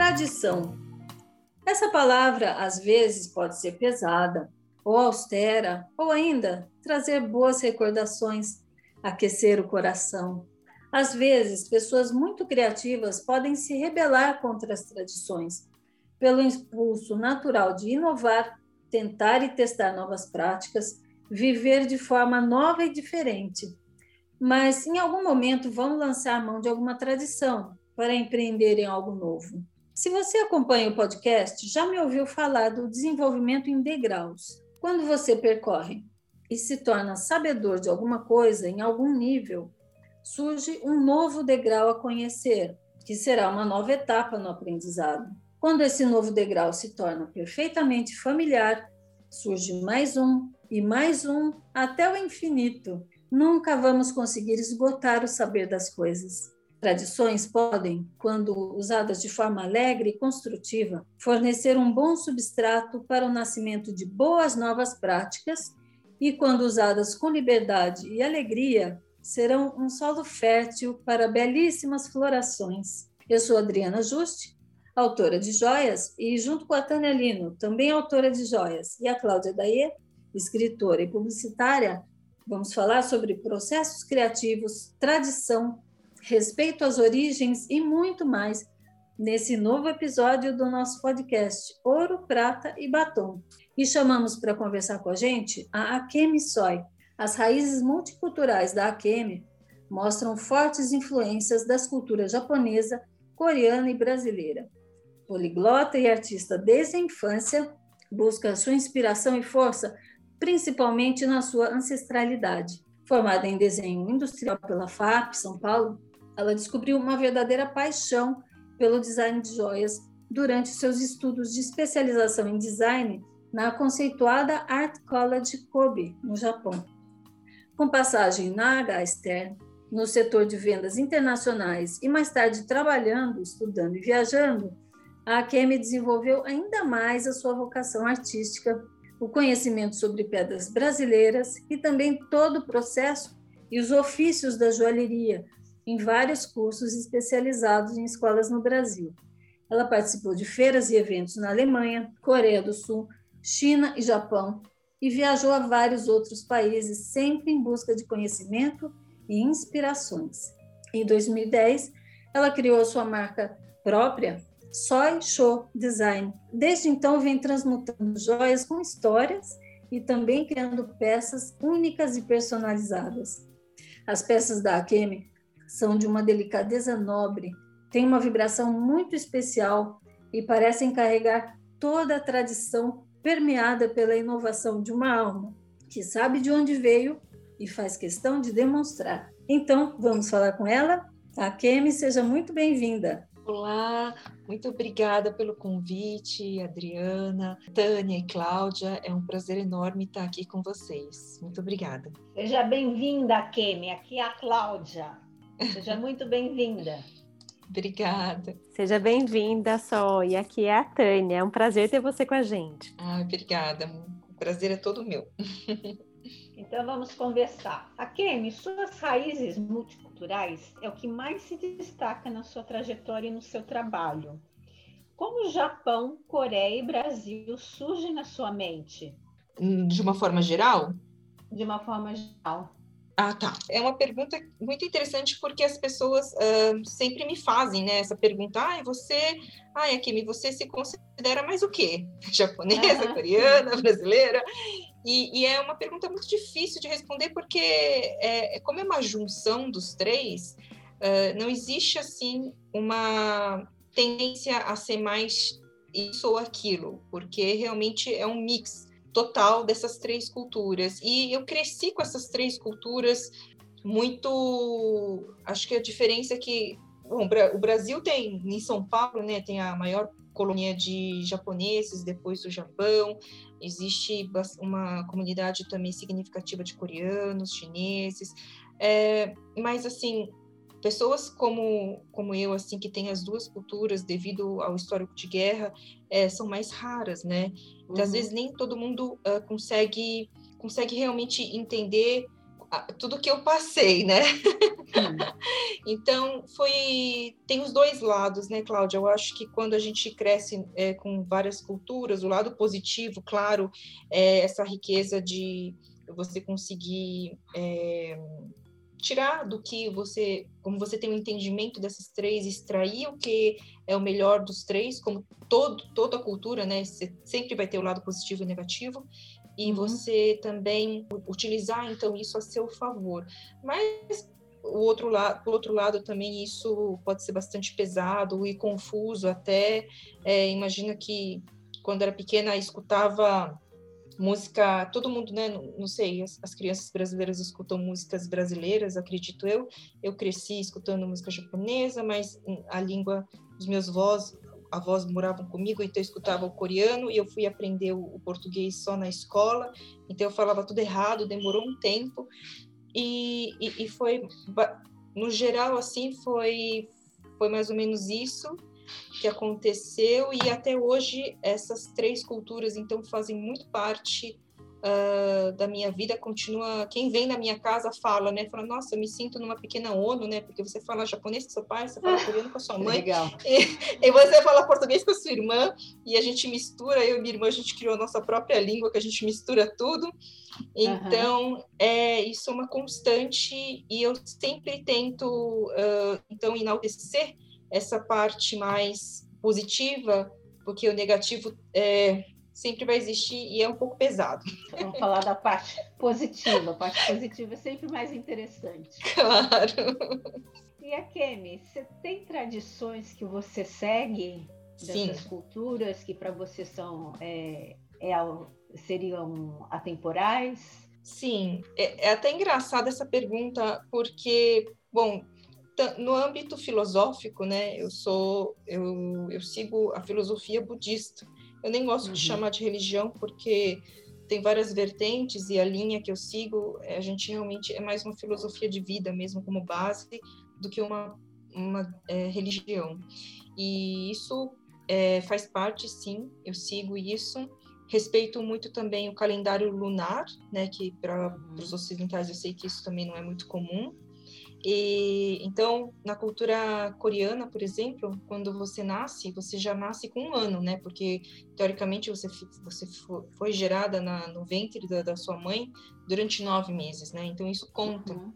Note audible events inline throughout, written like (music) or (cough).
Tradição. Essa palavra às vezes pode ser pesada, ou austera, ou ainda trazer boas recordações, aquecer o coração. Às vezes, pessoas muito criativas podem se rebelar contra as tradições, pelo impulso natural de inovar, tentar e testar novas práticas, viver de forma nova e diferente. Mas em algum momento vão lançar mão de alguma tradição para empreender em algo novo. Se você acompanha o podcast, já me ouviu falar do desenvolvimento em degraus. Quando você percorre e se torna sabedor de alguma coisa em algum nível, surge um novo degrau a conhecer, que será uma nova etapa no aprendizado. Quando esse novo degrau se torna perfeitamente familiar, surge mais um e mais um até o infinito. Nunca vamos conseguir esgotar o saber das coisas. Tradições podem, quando usadas de forma alegre e construtiva, fornecer um bom substrato para o nascimento de boas novas práticas e, quando usadas com liberdade e alegria, serão um solo fértil para belíssimas florações. Eu sou Adriana Juste, autora de joias, e junto com a Tânia Lino, também autora de joias, e a Cláudia Daie, escritora e publicitária, vamos falar sobre processos criativos, tradição, respeito às origens e muito mais nesse novo episódio do nosso podcast Ouro, Prata e Batom. E chamamos para conversar com a gente a Akemi Soy. As raízes multiculturais da Akemi mostram fortes influências das culturas japonesa, coreana e brasileira. Poliglota e artista desde a infância, busca sua inspiração e força principalmente na sua ancestralidade. Formada em desenho industrial pela FAP, São Paulo, ela descobriu uma verdadeira paixão pelo design de joias durante seus estudos de especialização em design na conceituada Art College Kobe, no Japão. Com passagem na H. No setor de vendas internacionais e mais tarde trabalhando, estudando e viajando, a Akemi desenvolveu ainda mais a sua vocação artística, o conhecimento sobre pedras brasileiras e também todo o processo e os ofícios da joalheria, em vários cursos especializados em escolas no Brasil. Ela participou de feiras e eventos na Alemanha, Coreia do Sul, China e Japão e viajou a vários outros países, sempre em busca de conhecimento e inspirações. Em 2010, ela criou sua marca própria, Soy Show Design. Desde então, vem transmutando joias com histórias e também criando peças únicas e personalizadas. As peças da Akemi são de uma delicadeza nobre, têm uma vibração muito especial e parecem carregar toda a tradição permeada pela inovação de uma alma que sabe de onde veio e faz questão de demonstrar. Então, vamos falar com ela? A Kemi, seja muito bem-vinda. Olá, muito obrigada pelo convite, Adriana, Tânia e Cláudia. É um prazer enorme estar aqui com vocês. Muito obrigada. Seja bem-vinda, Kemi. Aqui é a Cláudia. Seja muito bem-vinda. Obrigada. Seja bem-vinda, Sol. E aqui é a Tânia. É um prazer ter você com a gente. Ah, obrigada. O prazer é todo meu. (laughs) Então vamos conversar. A Kemi, suas raízes multiculturais é o que mais se destaca na sua trajetória e no seu trabalho. Como Japão, Coreia e Brasil surgem na sua mente? De uma forma geral? De uma forma geral. Ah, tá. É uma pergunta muito interessante porque as pessoas uh, sempre me fazem, né? Essa pergunta, ah, você, ah, Akemi, você se considera mais o quê? (laughs) Japonesa, coreana, brasileira? E, e, é uma pergunta muito difícil de responder porque é, é como é uma junção dos três, uh, não existe assim uma tendência a ser mais isso ou aquilo, porque realmente é um mix total dessas três culturas. E eu cresci com essas três culturas muito. Acho que a diferença é que bom, o Brasil tem, em São Paulo, né, tem a maior colônia de japoneses depois do Japão, existe uma comunidade também significativa de coreanos, chineses, é, mas assim pessoas como como eu assim que tem as duas culturas devido ao histórico de guerra é, são mais raras né uhum. às vezes nem todo mundo uh, consegue consegue realmente entender tudo que eu passei, né? (laughs) então, foi. Tem os dois lados, né, Cláudia? Eu acho que quando a gente cresce é, com várias culturas, o lado positivo, claro, é essa riqueza de você conseguir. É, tirar do que você, como você tem um entendimento dessas três, extrair o que é o melhor dos três, como todo, toda a cultura, né? Você sempre vai ter o lado positivo e negativo, e uhum. você também utilizar então isso a seu favor. Mas o outro lado, por outro lado, também isso pode ser bastante pesado e confuso até. É, imagina que quando era pequena escutava música, todo mundo, né, não, sei, as, as, crianças brasileiras escutam músicas brasileiras, acredito eu. Eu cresci escutando música japonesa, mas a língua dos meus avós, avós moravam comigo, então eu escutava o coreano e eu fui aprender o, o português só na escola, então eu falava tudo errado, demorou um tempo. E, e, e foi, no geral, assim, foi, foi mais ou menos isso que aconteceu e até hoje essas três culturas então fazem muito parte uh, da minha vida continua quem vem na minha casa fala né fala nossa eu me sinto numa pequena ONU né porque você fala japonês com seu pai você fala coreano com a sua mãe Legal. E, e, você fala português com a sua irmã e a gente mistura eu e minha irmã a gente criou a nossa própria língua que a gente mistura tudo então uhum. é isso é uma constante e eu sempre tento uh, então enaltecer essa parte mais positiva, porque o negativo é, sempre vai existir e é um pouco pesado. Vamos falar da parte positiva. A parte positiva é sempre mais interessante. (laughs) Claro. E a Kemi, você tem tradições que você segue dessas Sim. culturas que para você são é, é, seriam atemporais? Sim, é, é até engraçada essa pergunta, porque, bom, no âmbito filosófico, né, eu sou, eu, eu sigo a filosofia budista. Eu nem gosto uhum. de chamar de religião porque tem várias vertentes e a linha que eu sigo, é, a gente realmente é mais uma filosofia de vida mesmo como base do que uma, uma é, religião. E isso é, faz parte, sim, eu sigo isso. Respeito muito também o calendário lunar, né, que para uhum. os ocidentais eu sei que isso também não é muito comum. E então, na cultura coreana, por exemplo, quando você nasce, você já nasce com um ano, né? Porque teoricamente você você foi gerada na, no ventre da, da, sua mãe durante nove meses, né? Então isso conta. Uhum.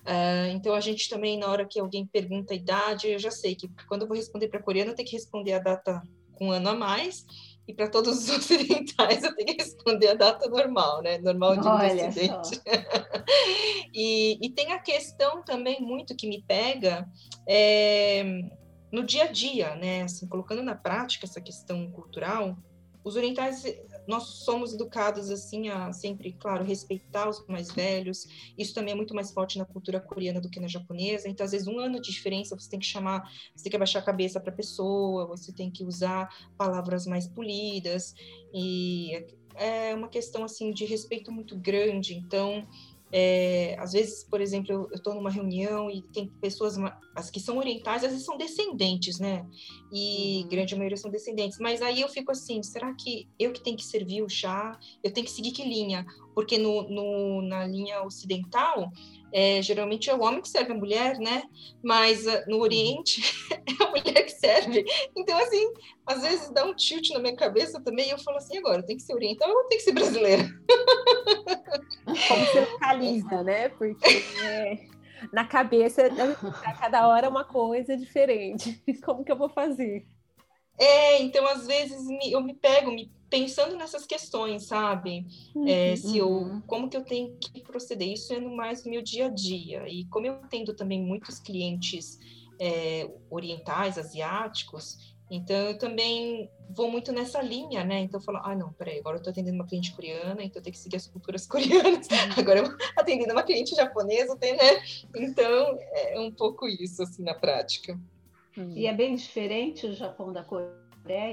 Uh, então a gente também na hora que alguém pergunta a idade, eu já sei que quando eu vou responder para coreano, eu tenho que responder a data com um ano a mais e para todos os (laughs) ocidentais eu tenho que responder a data normal, né? Normal de Olha ocidente. (laughs) e, e tem a questão também muito que me pega é, no dia a dia, né? Assim, colocando na prática essa questão cultural, os orientais nós somos educados assim a sempre, claro, respeitar os mais velhos. Isso também é muito mais forte na cultura coreana do que na japonesa. Então, às vezes, um ano de diferença, você tem que chamar, você tem que abaixar a cabeça para a pessoa, você tem que usar palavras mais polidas e é uma questão assim de respeito muito grande. Então, é, às vezes, por exemplo, eu estou numa reunião e tem pessoas, as que são orientais, às vezes são descendentes, né? E uhum. grande maioria são descendentes. Mas aí eu fico assim, será que eu que tenho que servir o chá? Eu tenho que seguir que linha? Porque no, no na linha ocidental, é, geralmente é o homem que serve a mulher, né? Mas uh, no Oriente (laughs) é a mulher que serve. Então, assim, às vezes dá um tilt na minha cabeça também e eu falo assim, agora, tem que ser oriental ou tem que ser brasileira? (laughs) Como você localiza, né? Porque é, na cabeça, a cada hora é uma coisa diferente. (laughs) Como que eu vou fazer? É, então às vezes me, eu me pego me pensando nessas questões, sabe? Uhum, é, se eu, uhum. como que eu tenho que proceder? Isso é no mais no meu dia a dia. E como eu tendo também muitos clientes é, orientais, asiáticos, então eu também vou muito nessa linha, né? Então eu falo, ah, não, peraí, agora eu estou atendendo uma cliente coreana, então eu tenho que seguir as culturas (laughs) coreanas. Uhum. Agora eu atendendo uma cliente japonesa, né? Então é um pouco isso, assim, na prática. E é bem diferente o Japão da Coreia,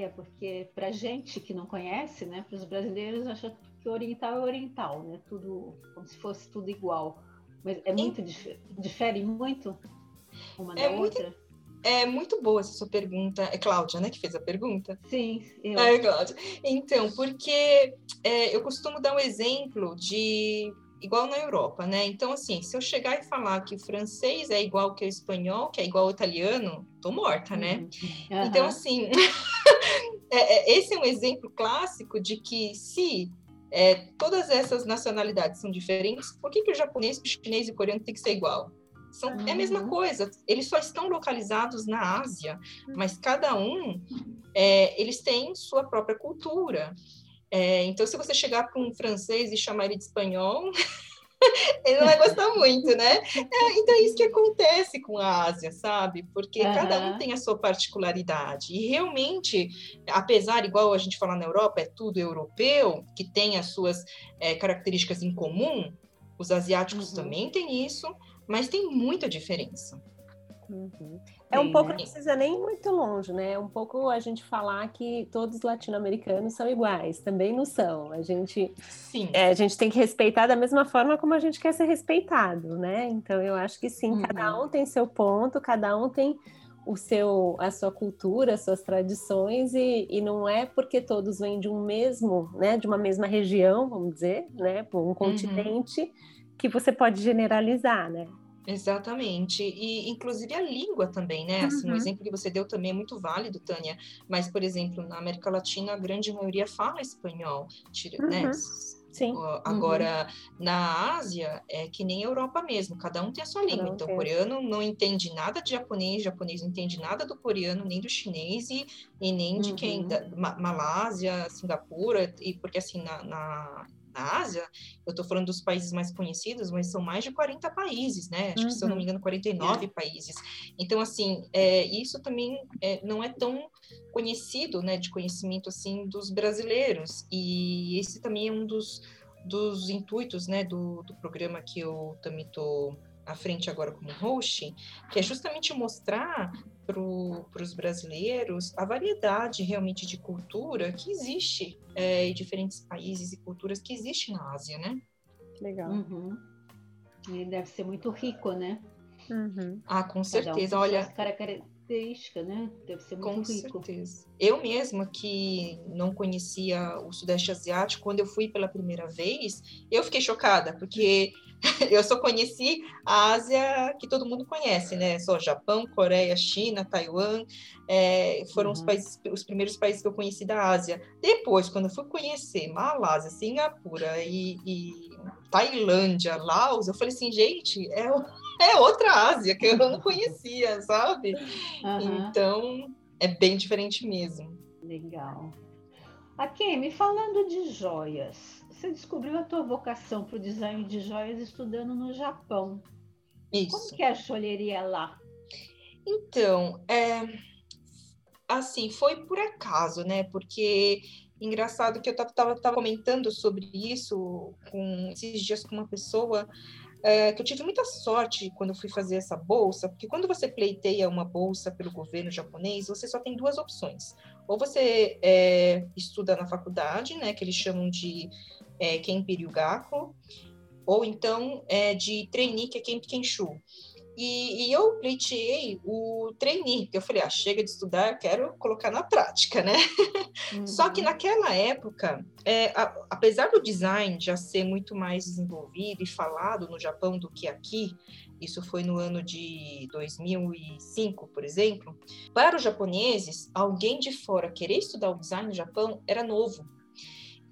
porque para gente que não conhece, né, para os brasileiros, acha que oriental é oriental, né? Tudo como se fosse tudo igual. Mas é muito dif difere muito uma é da muito, outra. É muito boa essa sua pergunta. É Cláudia, né, que fez a pergunta? Sim, eu. É, Cláudia. Então, porque é, eu costumo dar um exemplo de igual na Europa, né? Então, assim, se eu chegar e falar que o francês é igual que o espanhol, que é igual ao italiano, tô morta, né? Uhum. Então, assim, (laughs) é, é, esse é um exemplo clássico de que se é, todas essas nacionalidades são diferentes, por que, que o japonês, o chinês e o coreano tem que ser igual? São, uhum. É a mesma uhum. coisa, eles só estão localizados na Ásia, mas cada um, é, eles têm sua própria cultura. É, então, se você chegar para um francês e chamar ele de espanhol, (laughs) ele não vai gostar muito, né? É, então, é isso que acontece com a Ásia, sabe? Porque uhum. cada um tem a sua particularidade. E realmente, apesar, igual a gente fala na Europa, é tudo europeu, que tem as suas é, características em comum, os asiáticos uhum. também têm isso, mas tem muita diferença. Uhum. É um pouco, não precisa nem ir muito longe, né? É um pouco a gente falar que todos os latino-americanos são iguais, também não são. A gente, sim. É, a gente tem que respeitar da mesma forma como a gente quer ser respeitado, né? Então eu acho que sim, uhum. cada um tem seu ponto, cada um tem o seu, a sua cultura, as suas tradições e, e não é porque todos vêm de um mesmo, né? De uma mesma região, vamos dizer, né? Um uhum. continente uhum. que você pode generalizar, né? Exatamente. E, inclusive, a língua também, né? Assim, uhum. O exemplo que você deu também é muito válido, Tânia. Mas, por exemplo, na América Latina, a grande maioria fala espanhol, né? uhum. né? Sim. Agora, uhum. na Ásia, é que nem a Europa mesmo, cada um tem a sua língua. então, o coreano não entende nada de japonês, japonês não entende nada do coreano, nem do chinês, e, e nem de quem, uhum. da Malásia, Singapura, e porque assim, na, na na Ásia, eu estou falando dos países mais conhecidos, mas são mais de 40 países, né? Acho uhum. que, se eu não me uhum. engano, 49 é. países. Então, assim, é, isso também é, não é tão conhecido, né, de conhecimento, assim, dos brasileiros. E esse também é um dos, dos intuitos, né, do, do programa que eu também estou à frente agora como host, que é justamente mostrar para os brasileiros a variedade realmente de cultura que existe é, em diferentes países e culturas que existe na Ásia, né? Legal. Uhum. E deve ser muito rico, né? Uhum. Ah, com certeza. Um Olha, característica, né? Deve ser muito com rico. Certeza. Eu mesma que não conhecia o Sudeste Asiático, quando eu fui pela primeira vez, eu fiquei chocada, porque (laughs) eu só conheci a Ásia que todo mundo conhece, né? Só Japão, Coreia, China, Taiwan, é, foram uhum. os, países, os primeiros países que eu conheci da Ásia. Depois, quando eu fui conhecer Malásia, Singapura e, e Tailândia, Laos, eu falei assim, gente, é, (laughs) é outra Ásia que eu não conhecia, sabe? Uhum. Então, é bem diferente mesmo. Legal. Aqui, me falando de joias, você descobriu a tua vocação para o design de joias estudando no Japão. Isso. Como que é a joalheria lá? Então, é, assim, foi por acaso, né? Porque engraçado que eu estava comentando sobre isso com esses dias com uma pessoa é, que eu tive muita sorte quando fui fazer essa bolsa, porque quando você pleiteia uma bolsa pelo governo japonês, você só tem duas opções. Ou você é, estuda na faculdade, né, que eles chamam de é, Kenpi Ryugaku, ou então é, de trainee, que é Kenpi Kenshu. E, e, eu pleiteei o trainee, porque eu falei, ah, chega de estudar, quero colocar na prática, né? Uhum. Só que naquela época, é, a, apesar do design já ser muito mais desenvolvido e falado no Japão do que aqui, isso foi no ano de 2005, por exemplo, para os japoneses, alguém de fora querer estudar o design no Japão era novo.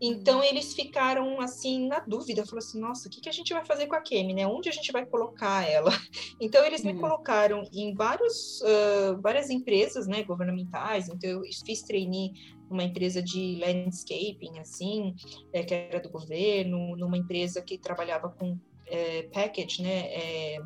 Então eles ficaram assim na dúvida, falou assim, nossa, o que, que a gente vai fazer com a Kemi, né? Onde a gente vai colocar ela? (laughs) Então eles me uhum. colocaram em vários, uh, várias empresas, né, governamentais. Então eu fiz trainee numa empresa de landscaping, assim, é, que era do governo, numa empresa que trabalhava com é, package, né? É,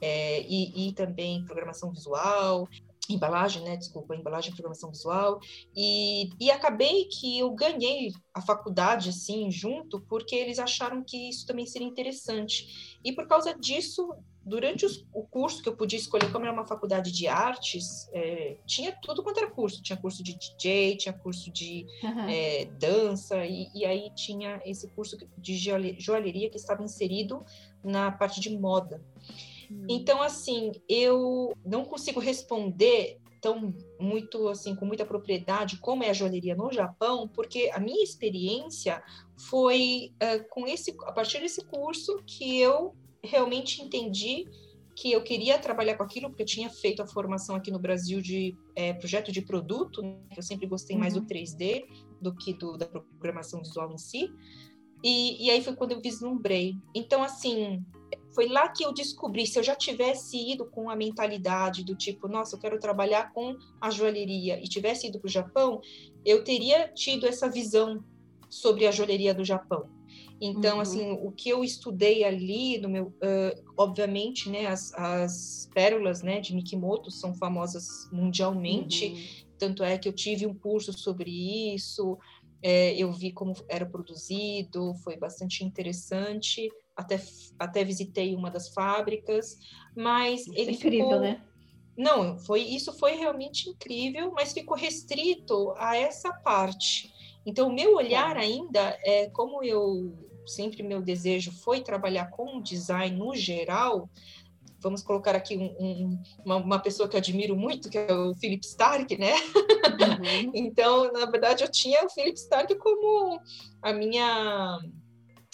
é, e, e, também programação visual embalagem, né, desculpa, embalagem e programação visual, e, e acabei que eu ganhei a faculdade, assim, junto, porque eles acharam que isso também seria interessante, e por causa disso, durante os, o curso que eu podia escolher, como era uma faculdade de artes, é, tinha tudo quanto era curso, tinha curso de DJ, tinha curso de uhum. é, dança, e, e, aí tinha esse curso de joalheria que estava inserido na parte de moda, Hum. Então, assim, eu não consigo responder tão muito assim com muita propriedade como é a joalheria no Japão, porque a minha experiência foi uh, com esse a partir desse curso que eu realmente entendi que eu queria trabalhar com aquilo, porque eu tinha feito a formação aqui no Brasil de é, projeto de produto, né? eu sempre gostei mais do 3D uhum. do que do, da programação visual em si, e, e aí foi quando eu vislumbrei. Então, assim, foi lá que eu descobri, se eu já tivesse ido com a mentalidade do tipo, nossa, eu quero trabalhar com a joalheria, e tivesse ido para o Japão, eu teria tido essa visão sobre a joalheria do Japão. Então, uhum. assim, o que eu estudei ali, no meu, uh, obviamente, né, as, as pérolas, né, de Mikimoto são famosas mundialmente, uhum. tanto é que eu tive um curso sobre isso, é, eu vi como era produzido, foi bastante interessante, até, até visitei uma das fábricas, mas isso ele é incrível, ficou... né? Não, foi isso foi realmente incrível, mas ficou restrito a essa parte. Então, o meu olhar ainda é como eu sempre meu desejo foi trabalhar com design no geral. Vamos colocar aqui um, um, uma, uma, pessoa que eu admiro muito, que é o Philip Stark, né? Uhum. (laughs) então, na verdade, eu tinha o Philip Stark como a minha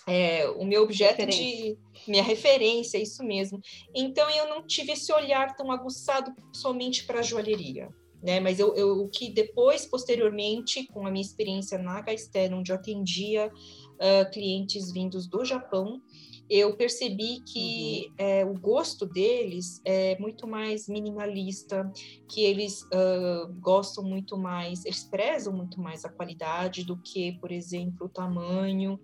é, o meu objeto referência. de minha referência, isso mesmo. Então eu não tive esse olhar tão aguçado somente para a joalheria né? Mas eu, eu que depois, posteriormente, com a minha experiência na Gaisten, onde eu atendia uh, clientes vindos do Japão, eu percebi que uhum. é, o gosto deles é muito mais minimalista, que eles uh, gostam muito mais, eles prezam muito mais a qualidade do que, por exemplo, o tamanho,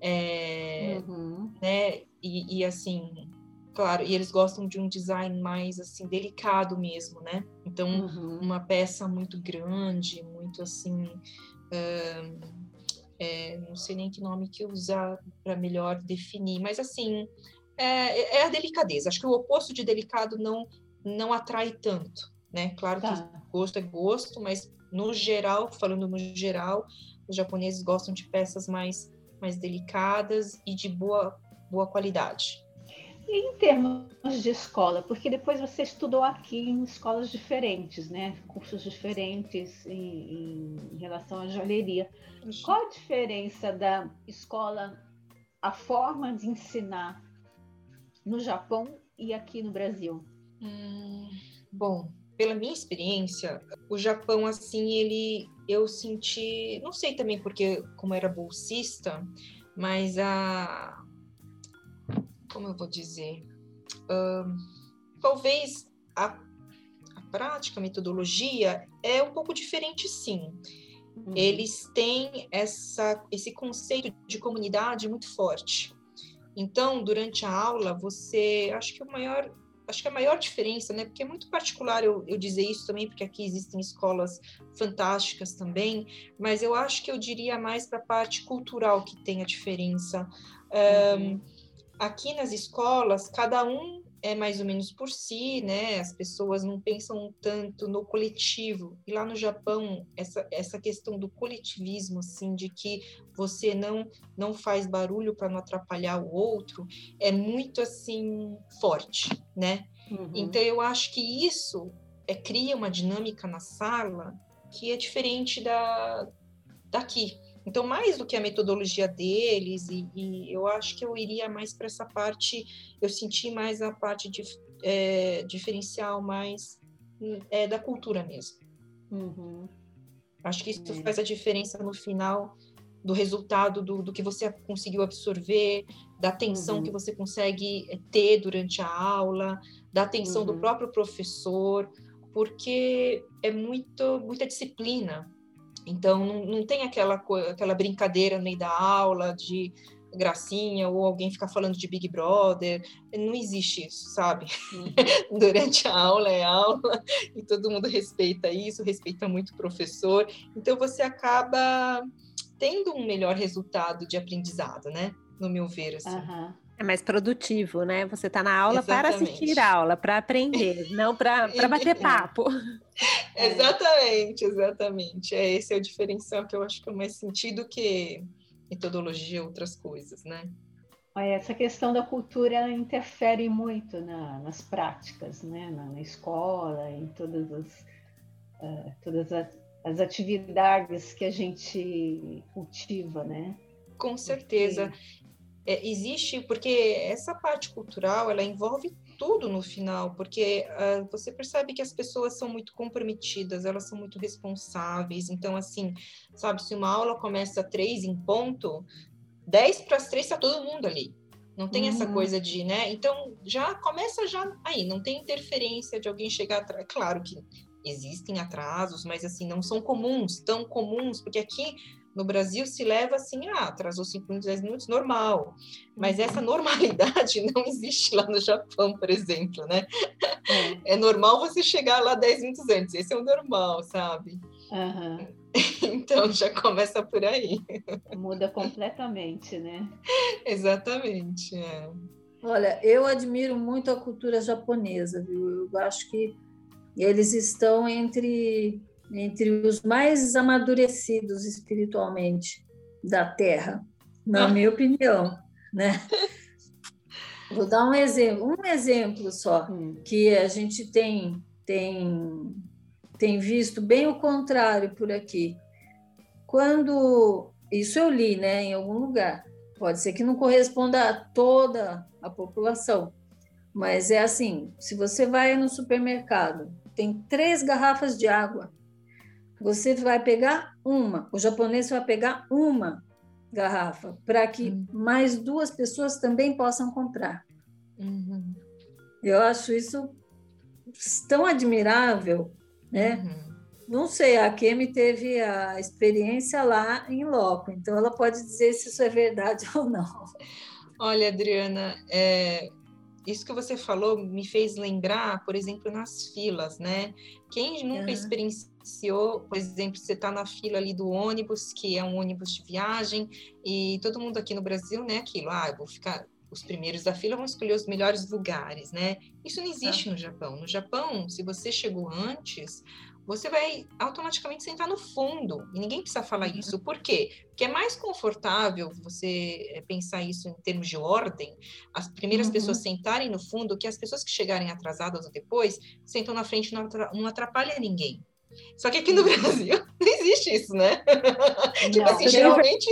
é, uhum. né? E, e, assim, claro, e eles gostam de um design mais assim delicado mesmo, né? Então, uhum. uma peça muito grande, muito assim, é, não sei nem que nome que usar para melhor definir, mas assim é, é, a delicadeza. Acho que o oposto de delicado não não atrai tanto, né? Claro tá. que gosto é gosto, mas no geral, falando no geral, os japoneses gostam de peças mais mais delicadas e de boa boa qualidade. E em termos de escola, porque depois você estudou aqui em escolas diferentes, né? Cursos diferentes em, em relação à joalheria. Qual a diferença da escola, a forma de ensinar no Japão e aqui no Brasil? Hum, bom, pela minha experiência, o Japão, assim, ele, eu senti, não sei também porque como era bolsista, mas a como eu vou dizer, uh, talvez a, a, prática, a metodologia é um pouco diferente, sim. Uhum. Eles têm essa, esse conceito de comunidade muito forte. Então, durante a aula, você, acho que o maior, acho que a maior diferença, né, porque é muito particular eu, eu dizer isso também, porque aqui existem escolas fantásticas também, mas eu acho que eu diria mais para a parte cultural que tem a diferença. Uhum. Um, aqui nas escolas, cada um é mais ou menos por si, né? As pessoas não pensam tanto no coletivo. E lá no Japão, essa, essa questão do coletivismo, assim, de que você não não faz barulho para não atrapalhar o outro, é muito assim forte, né? Uhum. Então eu acho que isso é, cria uma dinâmica na sala que é diferente da daqui. Então, mais do que a metodologia deles, e, e eu acho que eu iria mais para essa parte, eu senti mais a parte de, é, diferencial mais é, da cultura mesmo. Uhum. Acho que isso é. faz a diferença no final do resultado do, do que você conseguiu absorver, da atenção uhum. que você consegue é, ter durante a aula, da atenção uhum. do próprio professor, porque é muito, muita disciplina então, não, não tem aquela, aquela brincadeira no meio da aula de gracinha ou alguém ficar falando de Big Brother. Não existe isso, sabe? Uhum. (laughs) Durante a aula é aula e todo mundo respeita isso, respeita muito o professor. Então, você acaba tendo um melhor resultado de aprendizado, né? No meu ver, assim. Uhum. É mais produtivo, né? Você está na aula Exatamente. para assistir a aula, para aprender, não para bater papo. (laughs) Exatamente, exatamente. É, esse é o diferencial que eu acho que é mais sentido que metodologia e outras coisas, né? Essa questão da cultura interfere muito na, nas práticas, né? Na, na, escola, em todas as, uh, todas as, as, atividades que a gente cultiva, né? Com certeza. É, existe, porque essa parte cultural, ela envolve tudo no final, porque uh, você percebe que as pessoas são muito comprometidas, elas são muito responsáveis. Então, assim, sabe, se uma aula começa três em ponto, dez para as três está todo mundo ali. Não tem uhum. essa coisa de, né? Então, já começa já aí, não tem interferência de alguém chegar atrás. Claro que existem atrasos, mas assim, não são comuns, tão comuns, porque aqui no Brasil se leva assim, ah, atrasou 5 minutos, 10 minutos, normal. Mas uhum. essa (laughs) normalidade não existe lá no Japão, por exemplo, né? É, é normal você chegar lá 10 minutos antes, esse é o normal, sabe? Uhum. (laughs) Então já começa por aí. Muda completamente, né? Exatamente. É. Olha, eu admiro muito a cultura japonesa, viu? Eu acho que eles estão entre entre os mais amadurecidos espiritualmente da Terra, na ah. minha opinião, né? (laughs) Vou dar um exemplo, um exemplo só hum. que a gente tem tem tem visto bem o contrário por aqui. Quando isso eu li, né, em algum lugar. Pode ser que não corresponda a toda a população, mas é assim: se você vai no supermercado, tem três garrafas de água, você vai pegar uma, o japonês vai pegar uma garrafa para que uhum. mais duas pessoas também possam comprar. Uhum. Eu acho isso tão admirável, né? Uhum. Não sei, a Kemi teve a experiência lá em loco, então ela pode dizer se isso é verdade (laughs) ou não. Olha, Adriana, é, isso que você falou me fez lembrar, por exemplo, nas filas, né? Quem nunca uhum. Experienciou, por exemplo, você está na fila ali do ônibus, que é um ônibus de viagem, e todo mundo aqui no Brasil, né? Aquilo, ah, eu vou ficar os primeiros da fila vão escolher os melhores lugares, né? Isso não existe no Japão. No Japão, se você chegou antes, você vai automaticamente sentar no fundo. E ninguém precisa falar uhum. isso. Por quê? Porque é mais confortável você eh, pensar isso em termos de ordem, as primeiras uhum. pessoas sentarem no fundo, que as pessoas que chegarem atrasadas ou depois sentam na frente não atrapalha ninguém. Só que aqui no Brasil (laughs) não existe isso, né? tipo assim, geralmente.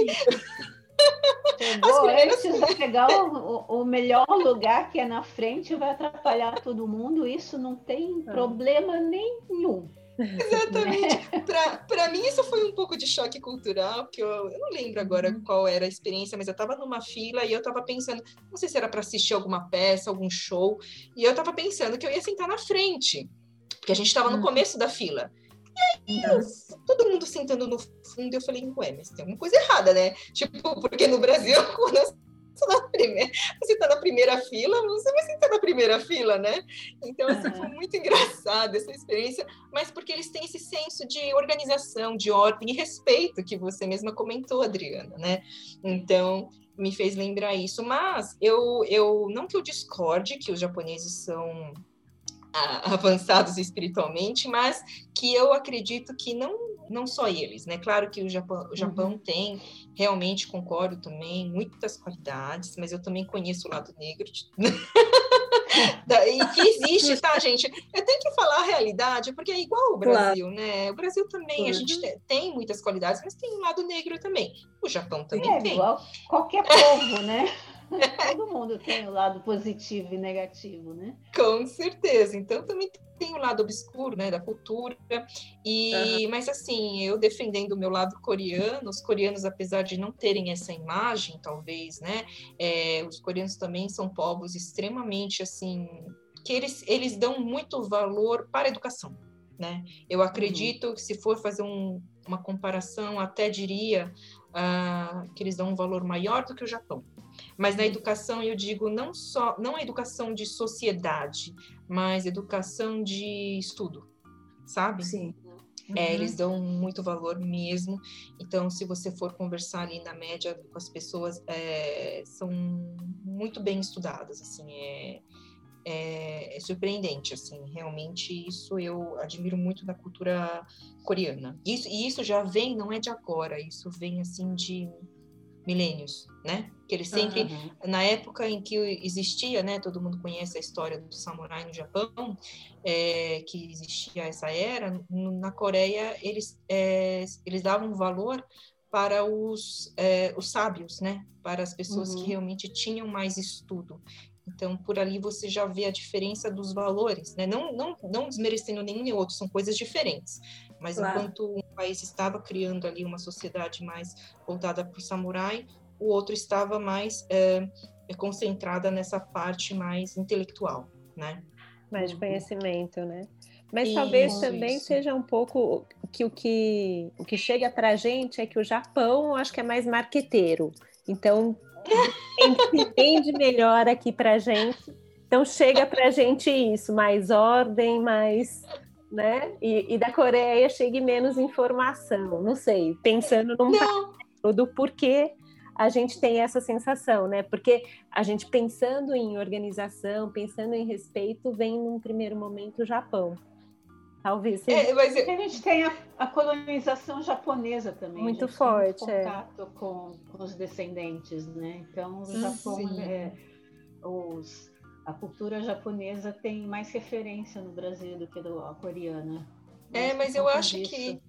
Chegou antes de pegar o, o, melhor lugar que é na frente vai atrapalhar todo mundo, isso não tem ah. problema nenhum. Exatamente. (laughs) Para mim, isso foi um pouco de choque cultural, que eu, eu não lembro agora uhum. qual era a experiência, mas eu estava numa fila e eu estava pensando, não sei se era para assistir alguma peça, algum show, e eu estava pensando que eu ia sentar na frente, porque a gente estava no uhum. começo da fila. E aí, todo mundo sentando no fundo, eu falei, ué, mas tem alguma coisa errada, né? Tipo, porque no Brasil, (laughs) quando primeira, você está na primeira fila, você vai sentar na primeira fila, né? Então, assim, foi muito engraçado essa experiência, mas porque eles têm esse senso de organização, de ordem e respeito que você mesma comentou, Adriana, né? Então, me fez lembrar isso, mas eu, eu não que eu discorde que os japoneses são (laughs) avançados espiritualmente, mas que eu acredito que não não só eles, né? Claro que o Japão, o Japão uhum. tem, realmente concordo também, muitas qualidades, mas eu também conheço o lado negro de... (laughs) e que existe, tá, gente? Eu tenho que falar a realidade, porque é igual o Brasil, claro. né? O Brasil também, uhum. a gente uhum. tem muitas qualidades, mas tem um lado negro também. O Japão também é, tem. Igual qualquer povo, né? (laughs) Todo mundo tem o lado positivo e negativo, né? Com certeza. Então também tem o lado obscuro, né, da cultura. E uhum. mas assim, eu defendendo o meu lado coreano, os coreanos apesar de não terem essa imagem, talvez, né, é, os coreanos também são povos extremamente assim que eles eles dão muito valor para a educação. Né? Eu uhum. acredito uhum. que se for fazer um, uma comparação, até diria uh, que eles dão um valor maior do que o Japão. Mas na educação eu digo não só não a educação de sociedade, mas educação de estudo, sabe? Sim. É, uhum. eles dão muito valor mesmo. Então, se você for conversar ali na média com as pessoas, é, são muito bem estudadas, assim, é, é, é, surpreendente, assim, realmente isso eu admiro muito da cultura coreana. Isso, e isso já vem, não é de agora, isso vem, assim, de milênios, né? Que ele sempre, uhum. na época em que existia, né? Todo mundo conhece a história do samurai no Japão, é, que existia essa era. Na Coreia eles é, eles davam valor para os, é, os sábios, né? Para as pessoas uhum. que realmente tinham mais estudo. Então, por ali você já vê a diferença dos valores, né? Não, não, não desmerecendo nenhum nem outro, são coisas diferentes. Mas claro. enquanto um país estava criando ali uma sociedade mais voltada para o samurai, o outro estava mais é, concentrada nessa parte mais intelectual, né? Mais de uhum. conhecimento, né? Mas isso, talvez também isso. seja um pouco que o que o que chega para a gente é que o Japão, acho que é mais marqueteiro. Então entende melhor aqui para a gente. Então chega para a gente isso, mais ordem, mais, né? E, e, da Coreia chegue menos informação. Não sei, pensando num do porquê a gente tem essa sensação, né? Porque a gente pensando em organização, pensando em respeito, vem num primeiro momento o Japão. Talvez. É, mas A gente tem a, a, colonização japonesa também. Muito forte. Tem é. contato é. com, com, os descendentes, né? Então, o Japão, é, os, a cultura japonesa tem mais referência no Brasil do que a coreana. É, mas eu acho disso. que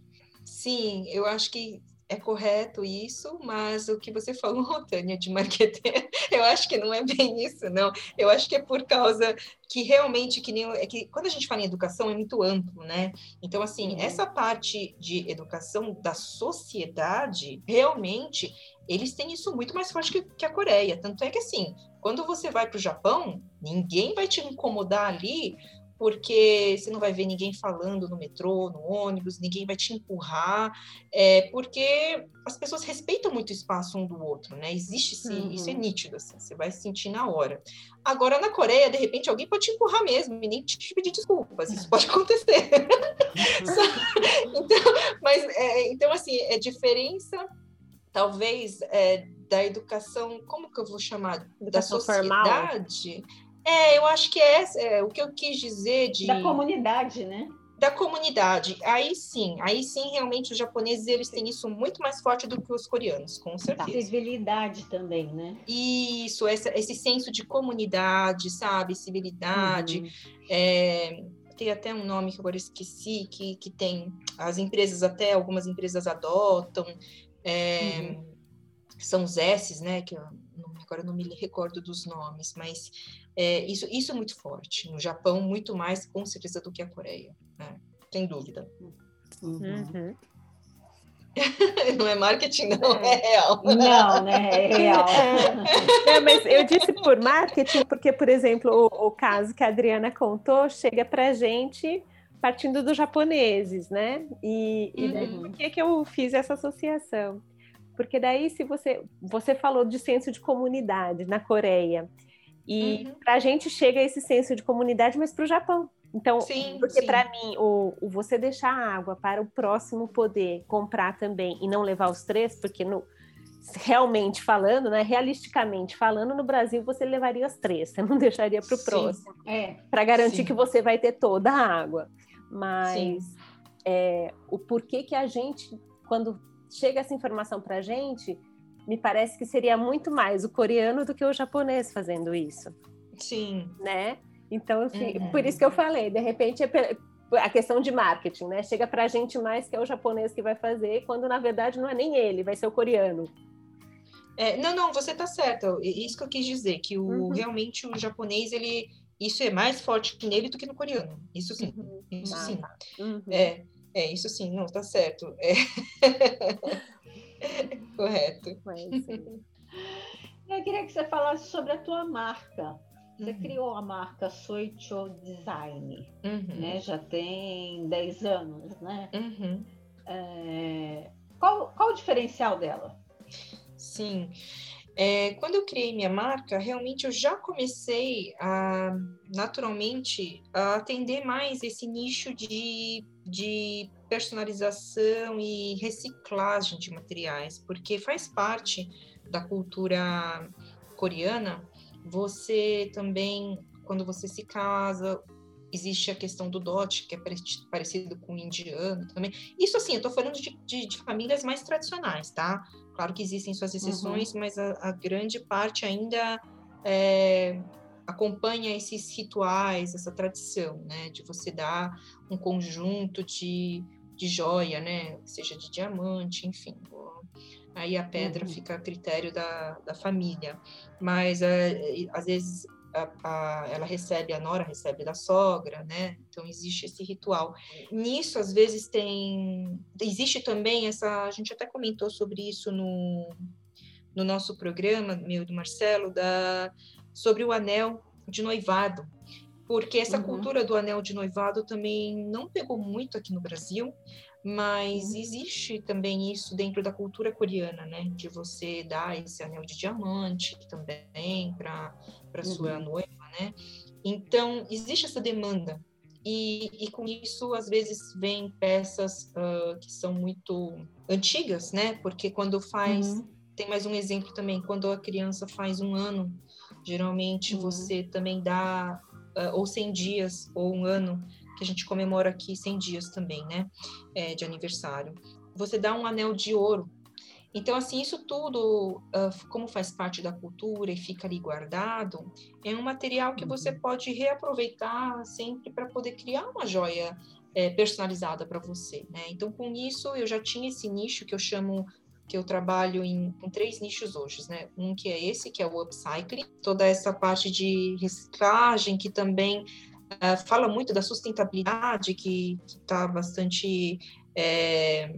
sim, eu acho que é correto isso, mas o que você falou, (laughs) Tânia, de marketing, (laughs) eu acho que não é bem isso, não. Eu acho que é por causa que realmente, que nem, é que quando a gente fala em educação é muito amplo, né? Então, assim, uhum. essa parte de educação da sociedade, realmente, eles têm isso muito mais forte que, que a Coreia. Tanto é que, assim, quando você vai para o Japão, ninguém vai te incomodar ali porque você não vai ver ninguém falando no metrô, no ônibus, ninguém vai te empurrar, é, porque as pessoas respeitam muito o espaço um do outro, né? Existe sim, uhum. isso é nítido, assim, você vai sentir na hora. Agora, na Coreia, de repente, alguém pode te empurrar mesmo e nem te pedir desculpas, isso pode acontecer. (laughs) então, mas, é, então, assim, é diferença, talvez, é, da educação, como que eu vou chamar? Educação da sociedade. Formal é, eu acho que é, é, o que eu quis dizer de da comunidade, né? Da comunidade. Aí sim, aí sim, realmente os japoneses eles têm isso muito mais forte do que os coreanos, com certeza. Civilidade também, né? Isso, essa, esse senso de comunidade, sabe? Civilidade. Uhum. É, tem até um nome que agora esqueci, que, que tem as empresas, até algumas empresas adotam. É, uhum. São os S's, né? Que eu, agora não me recordo dos nomes, mas é, isso, isso é muito forte. No Japão, muito mais, com certeza, do que a Coreia, né? sem dúvida. Uhum. Uhum. (laughs) não é marketing, não, é, é real. Não, né? É real. (laughs) É. é, mas eu disse por marketing porque, por exemplo, o, o caso que a Adriana contou chega para a gente partindo dos japoneses, né? E, e uhum. por que, que eu fiz essa associação? Porque daí, se você, você falou de senso de comunidade na Coreia, e uhum. para a gente chega esse senso de comunidade, mas para o Japão. Então, sim, porque para mim, o, o, você deixar a água para o próximo poder comprar também e não levar os três, porque no, realmente falando, né, realisticamente falando, no Brasil você levaria os três, (laughs) você não deixaria para o próximo, é, para garantir sim. que você vai ter toda a água. Mas é, o porquê que a gente, quando chega essa informação para a gente, me parece que seria muito mais o coreano do que o japonês fazendo isso. Sim. Né? Então, uhum. por isso que eu falei, de repente é a questão de marketing, né? Chega para a gente mais que é o japonês que vai fazer, quando na verdade não é nem ele, vai ser o coreano. É, não, não, você está certo. Isso que eu quis dizer, que o, uhum. realmente o japonês, ele, isso é mais forte nele do que no coreano. Isso sim, uhum. isso ah, sim. Tá. Uhum. É, é, isso sim, não, está certo. É. (laughs) Correto. (laughs) Eu queria que você falasse sobre a tua marca. Você uhum. criou a marca Soicho Design, uhum. né? Já tem 10 anos, né? Uhum. É... Qual, qual o diferencial dela? Sim. É, quando eu criei minha marca, realmente eu já comecei a, naturalmente, a atender mais esse nicho de, de personalização e reciclagem de materiais, porque faz parte da cultura coreana você também, quando você se casa, existe a questão do dote, que é parecido com o indiano também. Isso, assim, eu estou falando de, de, de, famílias mais tradicionais, tá? Claro que existem suas exceções, uhum. mas a, a, grande parte ainda é, acompanha esses rituais, essa tradição, né? De você dar um conjunto de, de joia, né? Seja de diamante, enfim. Aí a pedra uhum. fica a critério da, da família. Mas, é, às vezes, a, a, ela recebe, a nora recebe da sogra, né? Então existe esse ritual. Nisso, às vezes, tem. Existe também essa. A gente até comentou sobre isso no, no nosso programa, meu do Marcelo, da, sobre o anel de noivado. Porque essa uhum. cultura do anel de noivado também não pegou muito aqui no Brasil, mas uhum. existe também isso dentro da cultura coreana, né? De você dar esse anel de diamante também para para sua uhum. noiva, né? Então existe essa demanda e, e, com isso às vezes vem peças uh, que são muito antigas, né? Porque quando faz uhum. tem mais um exemplo também quando a criança faz um ano, geralmente uhum. você também dá uh, ou 100 dias ou um ano que a gente comemora aqui 100 dias também, né? É, de aniversário. Você dá um anel de ouro então, assim, isso tudo, uh, como faz parte da cultura e fica ali guardado, é um material que você uhum. pode reaproveitar sempre para poder criar uma joia é, personalizada para você, né? Então, com isso, eu já tinha esse nicho que eu chamo que eu trabalho em, três nichos hoje, né? Um que é esse, que é o upcycling, toda essa parte de reciclagem que também uh, fala muito da sustentabilidade, que está bastante é,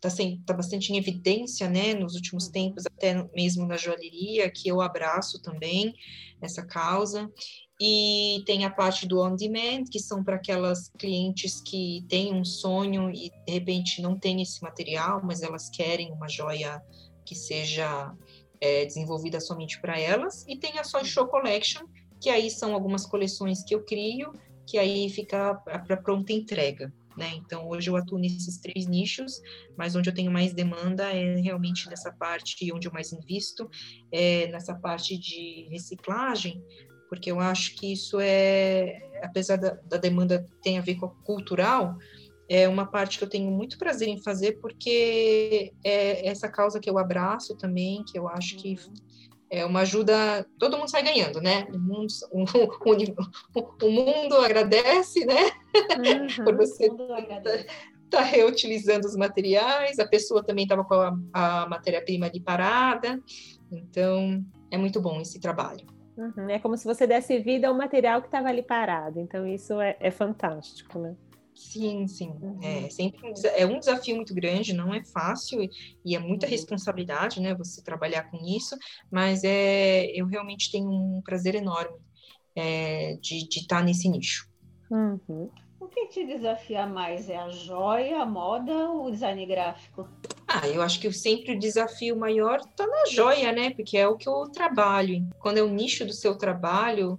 está tá bastante em evidência, né, nos últimos tempos, até mesmo na joalheria, que eu abraço também essa causa. E tem a parte do on demand, que são para aquelas clientes que têm um sonho e de repente não têm esse material, mas elas querem uma joia que seja é, desenvolvida somente para elas. E tem a Soy Show Collection, que aí são algumas coleções que eu crio, que aí fica para pronta entrega né? Então, hoje eu atuo nesses três nichos, mas onde eu tenho mais demanda é realmente nessa parte, onde eu mais invisto, é nessa parte de reciclagem, porque eu acho que isso é, apesar da, da demanda ter a ver com a cultural, é uma parte que eu tenho muito prazer em fazer, porque é essa causa que eu abraço também, que eu acho que é uma ajuda, todo mundo sai ganhando, né? O mundo, o, o, o mundo agradece, né? Uhum, Por você estar tá, tá reutilizando os materiais, a pessoa também estava com a, a matéria-prima ali parada, então é muito bom esse trabalho. Uhum, é como se você desse vida ao material que estava ali parado, então isso é, é fantástico, né? Sim, sim. Uhum. É sempre um, é um desafio muito grande, não é fácil e, e é muita uhum. responsabilidade, né? Você trabalhar com isso, mas é, eu realmente tenho um prazer enorme é, de, de estar nesse nicho. Uhum. O que te desafia mais? É a joia, a moda ou o design gráfico? Ah, eu acho que sempre o desafio maior está na joia, né? Porque é o que eu trabalho. Quando é o nicho do seu trabalho,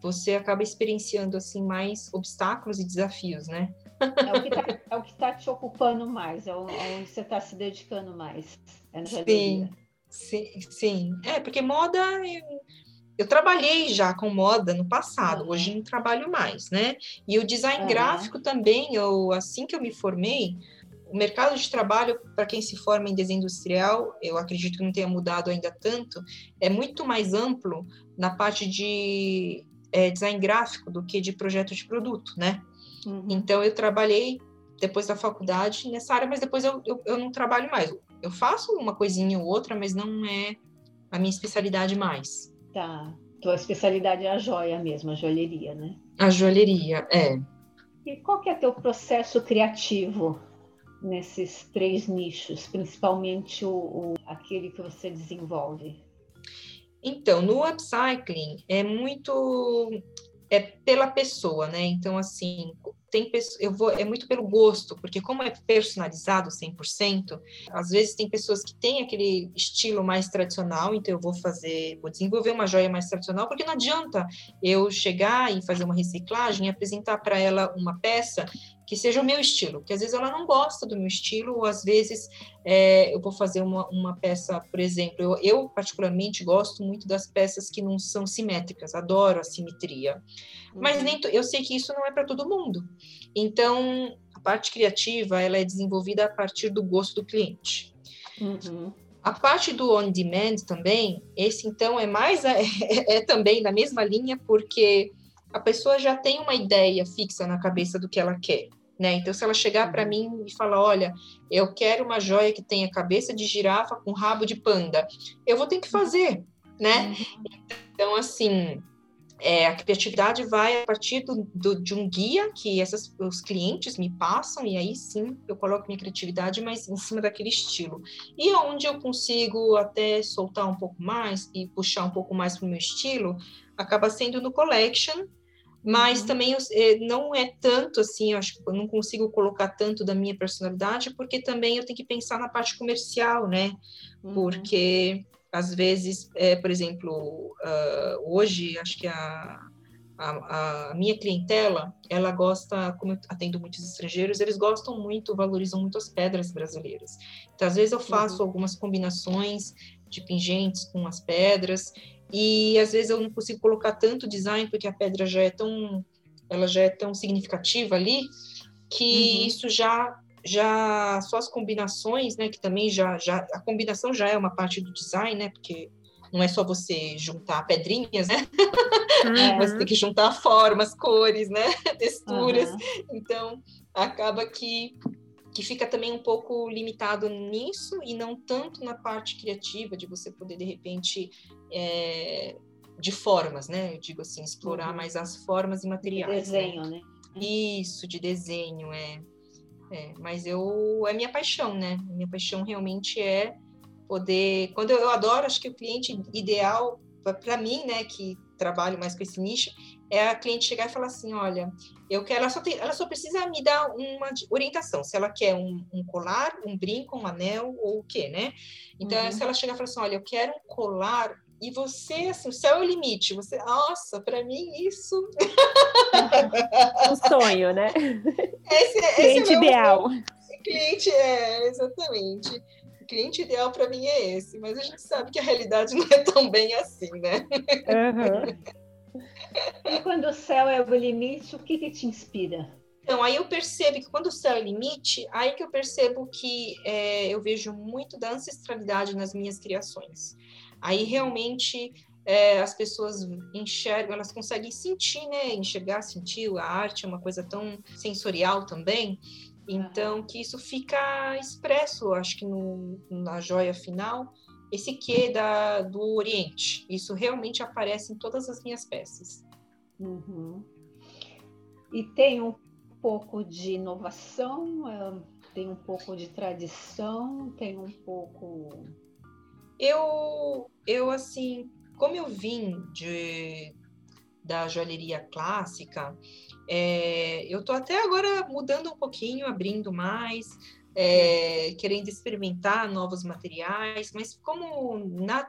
você acaba experienciando assim mais obstáculos e desafios, né? É o que está é te ocupando mais, é onde você está se dedicando mais. É sim, sim, sim. É, porque moda eu, eu, trabalhei já com moda no passado, uhum. hoje não trabalho mais, né? E o design uhum. gráfico também, eu assim que eu me formei, o mercado de trabalho para quem se forma em desenho industrial, eu acredito que não tenha mudado ainda tanto, é muito mais amplo na parte de é, design gráfico do que de projeto de produto, né? Uhum. Então, eu trabalhei depois da faculdade nessa área, mas depois eu, eu, eu, não trabalho mais. Eu faço uma coisinha ou outra, mas não é a minha especialidade mais. Tá. Tua especialidade é a joia mesmo, a joalheria, né? A joalheria, é. E qual que é teu processo criativo nesses três nichos, principalmente o, o aquele que você desenvolve? Então, no upcycling é muito é pela pessoa, né? Então, assim, tem eu vou é muito pelo gosto, porque como é personalizado 100%, às vezes tem pessoas que têm aquele estilo mais tradicional, então eu vou fazer, vou desenvolver uma joia mais tradicional, porque não adianta eu chegar e fazer uma reciclagem e apresentar para ela uma peça que seja o meu estilo, que às vezes ela não gosta do meu estilo, ou às vezes é, eu vou fazer uma, uma peça, por exemplo, eu, eu, particularmente gosto muito das peças que não são simétricas, adoro a simetria, uhum. mas nem eu sei que isso não é para todo mundo. Então, a parte criativa ela é desenvolvida a partir do gosto do cliente. Uhum. A parte do on demand também, esse então é mais (laughs) é, é, também na mesma linha, porque a pessoa já tem uma ideia fixa na cabeça do que ela quer. Né? Então, se ela chegar para uhum. mim e falar, olha, eu quero uma joia que tenha cabeça de girafa com rabo de panda, eu vou ter que fazer, né? Uhum. Então, assim, é, a criatividade vai a partir do, do, de um guia que essas, os clientes me passam, e aí sim eu coloco minha criatividade, mas em cima daquele estilo. E onde eu consigo até soltar um pouco mais e puxar um pouco mais para o meu estilo, acaba sendo no collection, mas uhum. também eh, não é tanto assim, eu acho que eu não consigo colocar tanto da minha personalidade, porque também eu tenho que pensar na parte comercial, né? Uhum. Porque às vezes, é, por exemplo, uh, hoje acho que a, a, a, minha clientela, ela gosta, como eu atendo muitos estrangeiros, eles gostam muito, valorizam muito as pedras brasileiras. Então, às vezes eu faço uhum. algumas combinações de pingentes com as pedras, e às vezes eu não consigo colocar tanto design porque a pedra já é tão ela já é tão significativa ali que uhum. isso já já só as combinações, né, que também já já a combinação já é uma parte do design, né, porque não é só você juntar pedrinhas, né? (laughs) Uhum. você tem que juntar formas, cores, né? (laughs) Texturas. Uhum. Então, acaba que que fica também um pouco limitado nisso e não tanto na parte criativa de você poder de repente é, de formas, né? Eu digo assim, explorar uhum. mais as formas e materiais. De desenho, né? né? Isso, de desenho, é. é. Mas eu é minha paixão, né? Minha paixão realmente é poder. Quando eu, eu adoro, acho que o cliente ideal para mim, né, que trabalho mais com esse nicho, é a cliente chegar e falar assim, olha, eu quero, ela só, tem, ela só precisa me dar uma orientação, se ela quer um, um colar, um brinco, um anel ou o quê, né? Então, uhum. se ela chegar e falar assim, olha, eu quero um colar e você, assim, o céu é o limite. Você, nossa, para mim isso. (laughs) um sonho, né? (laughs) Esse, é, cliente esse é ideal. Meu, (laughs) cliente é, exatamente. O cliente ideal para mim é esse, mas a gente sabe que a realidade não é tão bem assim, né? Uhum. E quando o céu é o limite, o que, que te inspira? Então, aí eu percebo que quando o céu é limite, aí que eu percebo que é, eu vejo muito da ancestralidade nas minhas criações. Aí realmente é, as pessoas enxergam, elas conseguem sentir, né? Enxergar, sentir. A arte é uma coisa tão sensorial também. Então, que isso fica expresso, acho que no, na joia final, esse quê da, do Oriente. Isso realmente aparece em todas as minhas peças. Uhum. E tem um pouco de inovação, é, tem um pouco de tradição, tem um pouco. Eu, eu assim, como eu vim de, da joalheria clássica, é, eu estou até agora mudando um pouquinho, abrindo mais, é, querendo experimentar novos materiais, mas como na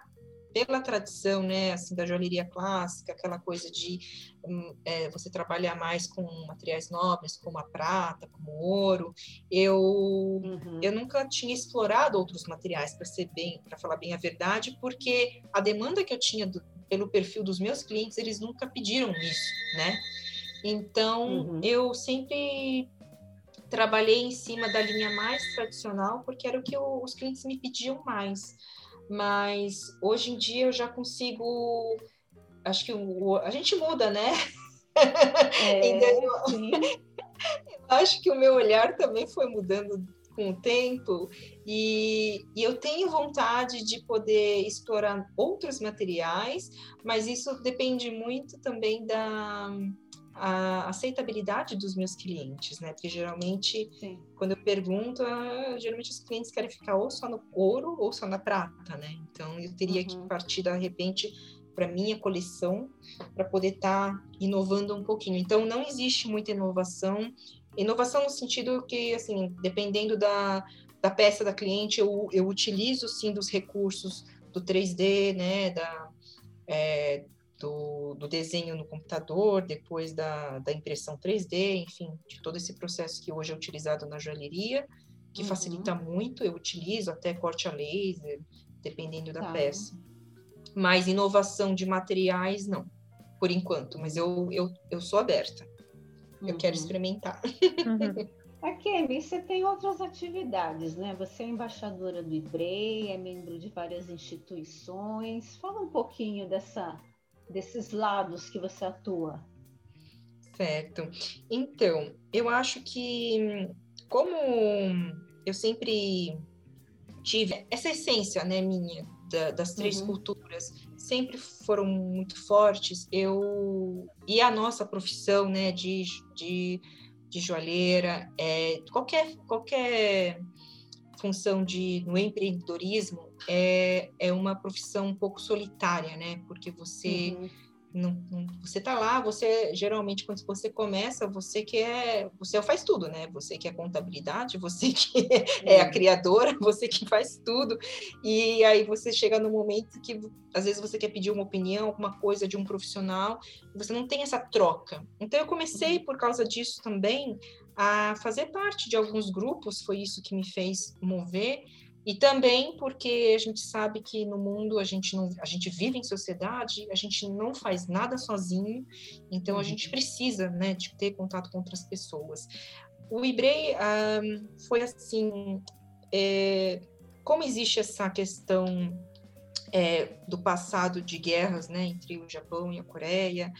pela tradição, né, assim, da joalheria clássica, aquela coisa de hum, é, você trabalhar mais com materiais nobres, como a prata, como o ouro, eu uhum. eu nunca tinha explorado outros materiais para ser bem, para falar bem a verdade, porque a demanda que eu tinha do, pelo perfil dos meus clientes, eles nunca pediram isso, né? Então, uhum. eu sempre trabalhei em cima da linha mais tradicional, porque era o que os clientes me pediam mais. Mas hoje em dia eu já consigo. Acho que o, a gente muda, né? É, (laughs) eu, eu acho que o meu olhar também foi mudando com o tempo e, e, eu tenho vontade de poder explorar outros materiais, mas isso depende muito também da, a aceitabilidade dos meus clientes, né? Porque geralmente, Sim. quando eu pergunto, ah, geralmente os clientes querem ficar ou só no ouro ou só na prata, né? Então eu teria uhum. que partir de repente para minha coleção para poder estar tá inovando um pouquinho. Então não existe muita inovação, inovação no sentido que assim, dependendo da, da peça da cliente, eu, eu utilizo sim dos recursos do 3D, né? Da é, do, do, desenho no computador, depois da, da, impressão 3D, enfim, de todo esse processo que hoje é utilizado na joalheria, que uhum. facilita muito, eu utilizo até corte a laser, dependendo da tá. peça. Mas inovação de materiais, não, por enquanto, mas eu, eu, eu sou aberta, eu quero uhum. experimentar. (laughs) Uhum. A Kemi, você tem outras atividades, né? Você é embaixadora do IBREI, é membro de várias instituições. Fala um pouquinho dessa, desses lados que você atua. Certo. Então, eu acho que como eu sempre tive essa essência, né, minha, da, das três uhum. culturas, sempre foram muito fortes, eu e a nossa profissão, né, de, de de joalheira, é, qualquer, qualquer função de, no empreendedorismo é, é uma profissão um pouco solitária, né? Porque você uhum. Não, não, você tá lá, você geralmente quando você começa, você que é, você faz tudo, né? Você que é contabilidade, você (laughs) que é a criadora, você que faz tudo. E aí você chega no momento que às vezes você quer pedir uma opinião, alguma coisa de um profissional, você não tem essa troca. Então eu comecei uhum. por causa disso também a fazer parte de alguns grupos, foi isso que me fez mover e também porque a gente sabe que no mundo a gente não, a gente vive em sociedade, a gente não faz nada sozinho, então a uhum. gente precisa, né, de ter contato com outras pessoas. O Ibrei um, foi assim, é, como existe essa questão é, do passado de guerras, né, entre o Japão e a Coreia,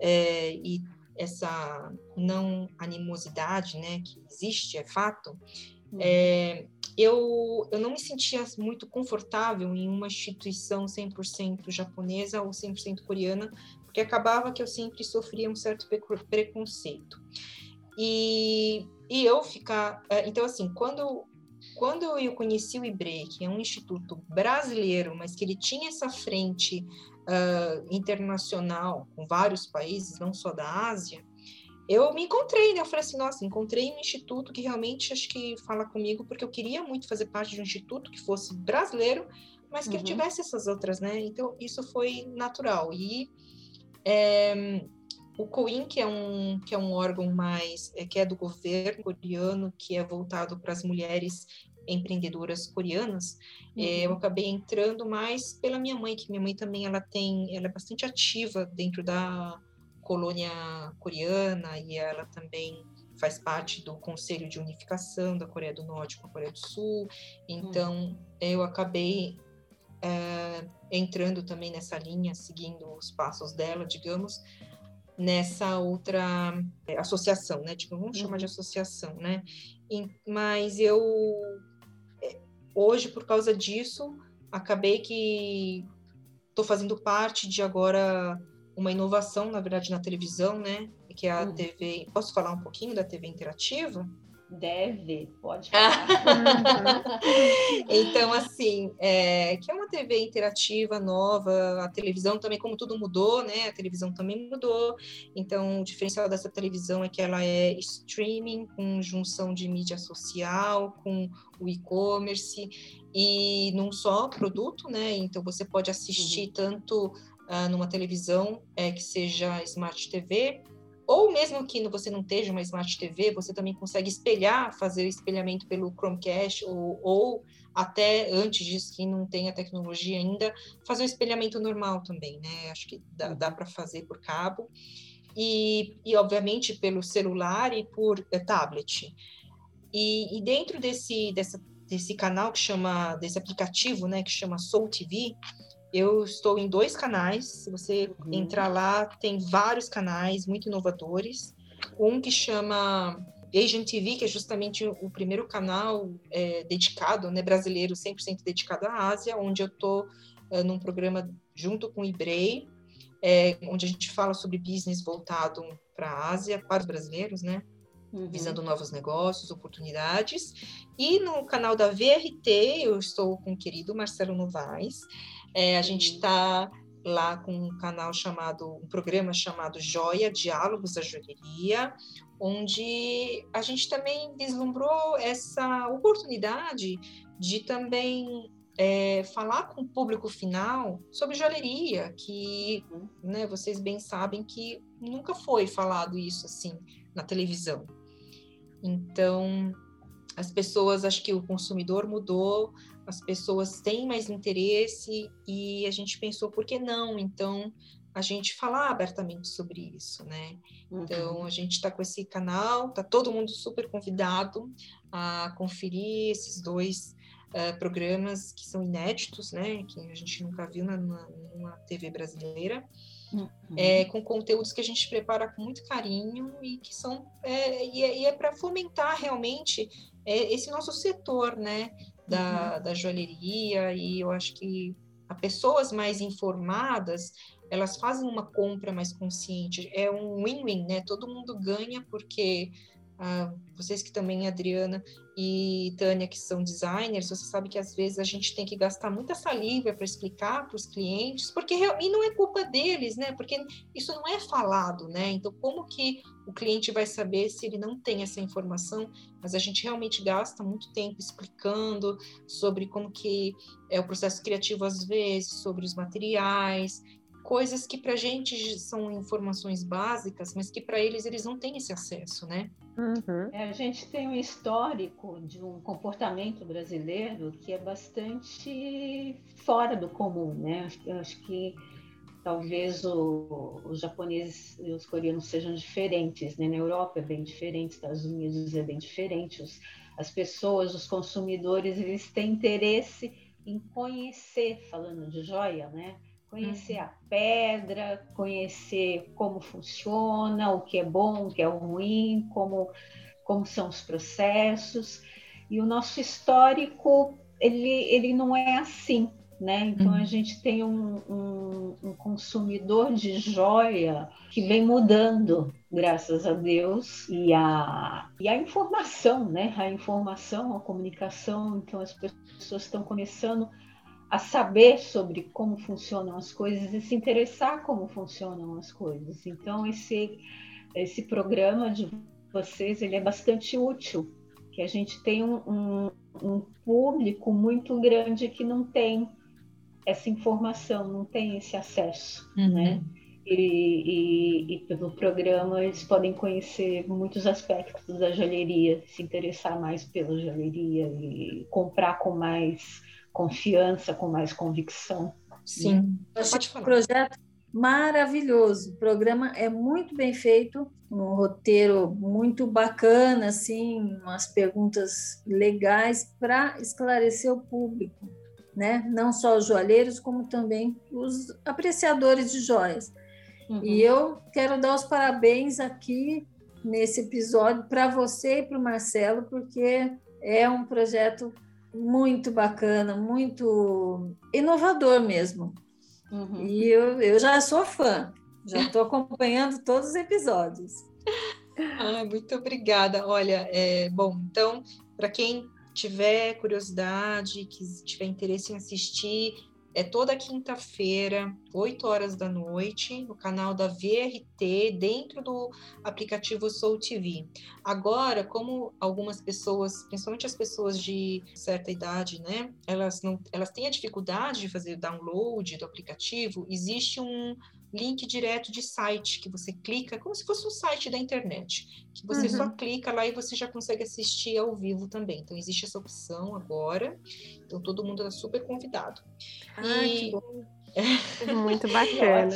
é, e essa não animosidade, né, que existe, é fato. Uhum. É, eu, eu não me sentia muito confortável em uma instituição 100% japonesa ou 100% coreana, porque acabava que eu sempre sofria um certo preconceito. E, e eu ficar. É, então, assim, quando, quando eu conheci o IBRE, que é um instituto brasileiro, mas que ele tinha essa frente uh, internacional com vários países, não só da Ásia, eu me encontrei, né? Eu falei assim, nossa, encontrei um instituto que realmente acho que fala comigo, porque eu queria muito fazer parte de um instituto que fosse brasileiro, mas que uhum. ele tivesse essas outras, né? Então, isso foi natural. E é, o COIN, que é um, que é um órgão mais, é, que é do governo coreano, que é voltado para as mulheres empreendedoras coreanas, uhum. é, eu uhum. acabei entrando mais pela minha mãe, que minha mãe também, ela tem, ela é bastante ativa dentro da colônia coreana e ela também faz parte do Conselho de Unificação da Coreia do Norte com a Coreia do Sul. Então, hum. eu acabei é, entrando também nessa linha, seguindo os passos dela, digamos, nessa outra é, associação, né? Tipo, vamos chamar de uhum. associação, né? E, mas eu, é, hoje, por causa disso, acabei que estou fazendo parte de agora uma inovação, na verdade, na televisão, né? Que é a hum. TV. Posso falar um pouquinho da TV interativa? Deve, pode (laughs) falar. então, assim, é, que é uma TV interativa nova, a televisão também, como tudo mudou, né? A televisão também mudou. Então, o diferencial dessa televisão é que ela é streaming, com junção de mídia social, com o e-commerce, e num só produto, né? Então, você pode assistir uhum. tanto uh, numa televisão é, que seja Smart TV, ou mesmo que você não esteja uma Smart TV, você também consegue espelhar, fazer o espelhamento pelo Chromecast, ou, ou até antes disso, que não tem a tecnologia ainda, fazer o espelhamento normal também, né? Acho que dá, dá para fazer por cabo. E, e, obviamente, pelo celular e por é, tablet. E, e dentro desse, dessa, desse canal que chama, desse aplicativo, né, que chama Soul TV, eu estou em dois canais. Se você uhum. entrar lá, tem vários canais muito inovadores. Um que chama Asian TV, que é justamente o primeiro canal é, dedicado, né, brasileiro, 100% dedicado à Ásia, onde eu estou é, num programa junto com o Ibrei, é, onde a gente fala sobre business voltado para a Ásia, para os brasileiros, né? Uhum. Visando novos negócios, oportunidades. E no canal da VRT, eu estou com o querido Marcelo Novaes, é, a gente está lá com um canal chamado, um programa chamado Joia, Diálogos da Joalheria, onde a gente também vislumbrou essa oportunidade de também é, falar com o público final sobre joalheria, que uhum. né, vocês bem sabem que nunca foi falado isso assim na televisão. Então, as pessoas, acho que o consumidor mudou, as pessoas têm mais interesse e a gente pensou, por que não? Então, a gente falar abertamente sobre isso, né? Então, uhum. Então, a gente está com esse canal, tá todo mundo super convidado a conferir esses dois uh, programas que são inéditos, né? Que a gente nunca viu na, na, TV brasileira. Uhum. É, com conteúdos que a gente prepara com muito carinho e que são é, e é, é para fomentar realmente é, esse nosso setor, né, da, uhum. da joalheria e eu acho que a pessoas mais informadas elas fazem uma compra mais consciente. É um win-win, né? Todo mundo ganha porque vocês que também, Adriana e Tânia, que são designers, você sabe que às vezes a gente tem que gastar muita saliva para explicar para os clientes, porque e não é culpa deles, né? Porque isso não é falado, né? Então, como que o cliente vai saber se ele não tem essa informação? Mas a gente realmente gasta muito tempo explicando sobre como que é o processo criativo às vezes, sobre os materiais, coisas que para a gente são informações básicas, mas que para eles eles não têm esse acesso, né? Uhum. É, a gente tem um histórico de um comportamento brasileiro que é bastante fora do comum, né? Eu acho que talvez o, os japoneses e os coreanos sejam diferentes, né? Na Europa é bem diferente, Estados Unidos é bem diferente. Os, as pessoas, os consumidores, eles têm interesse em conhecer, falando de joia, né? Conhecer a pedra, conhecer como funciona, o que é bom, o que é ruim, como, como são os processos. E o nosso histórico, ele, ele não é assim, né? Então a uhum. gente tem um, um, um, consumidor de joia que vem mudando, graças a Deus, e a, e a informação, né? A informação, a comunicação, então as pessoas estão começando a saber sobre como funcionam as coisas e se interessar como funcionam as coisas. Então esse esse programa de vocês ele é bastante útil, que a gente tem um, um, um público muito grande que não tem essa informação, não tem esse acesso, uhum. né? E, e, e, pelo programa eles podem conhecer muitos aspectos da joalheria, se interessar mais pela joalheria e comprar com mais confiança, com mais convicção. Sim, Pode falar. projeto maravilhoso. O programa é muito bem feito, um roteiro muito bacana, assim, umas perguntas legais para esclarecer o público, né? Não só os joalheiros, como também os apreciadores de joias. Uhum. E eu quero dar os parabéns aqui nesse episódio para você e para o Marcelo, porque é um projeto muito bacana, muito inovador mesmo. Uhum. E eu, eu já sou fã, já estou acompanhando todos os episódios. Ah, muito obrigada. Olha, é, bom, então, para quem tiver curiosidade, que tiver interesse em assistir, é toda quinta-feira, 8 horas da noite, no canal da VRT, dentro do aplicativo Soul TV. Agora, como algumas pessoas, principalmente as pessoas de certa idade, né, elas não, elas têm a dificuldade de fazer download do aplicativo, existe um link direto de site que você clica, como se fosse um site da internet, que você uhum. só clica lá e você já consegue assistir ao vivo também. Então existe essa opção agora. Então todo mundo está super convidado. Ah, e... que bom. (laughs) Muito bacana.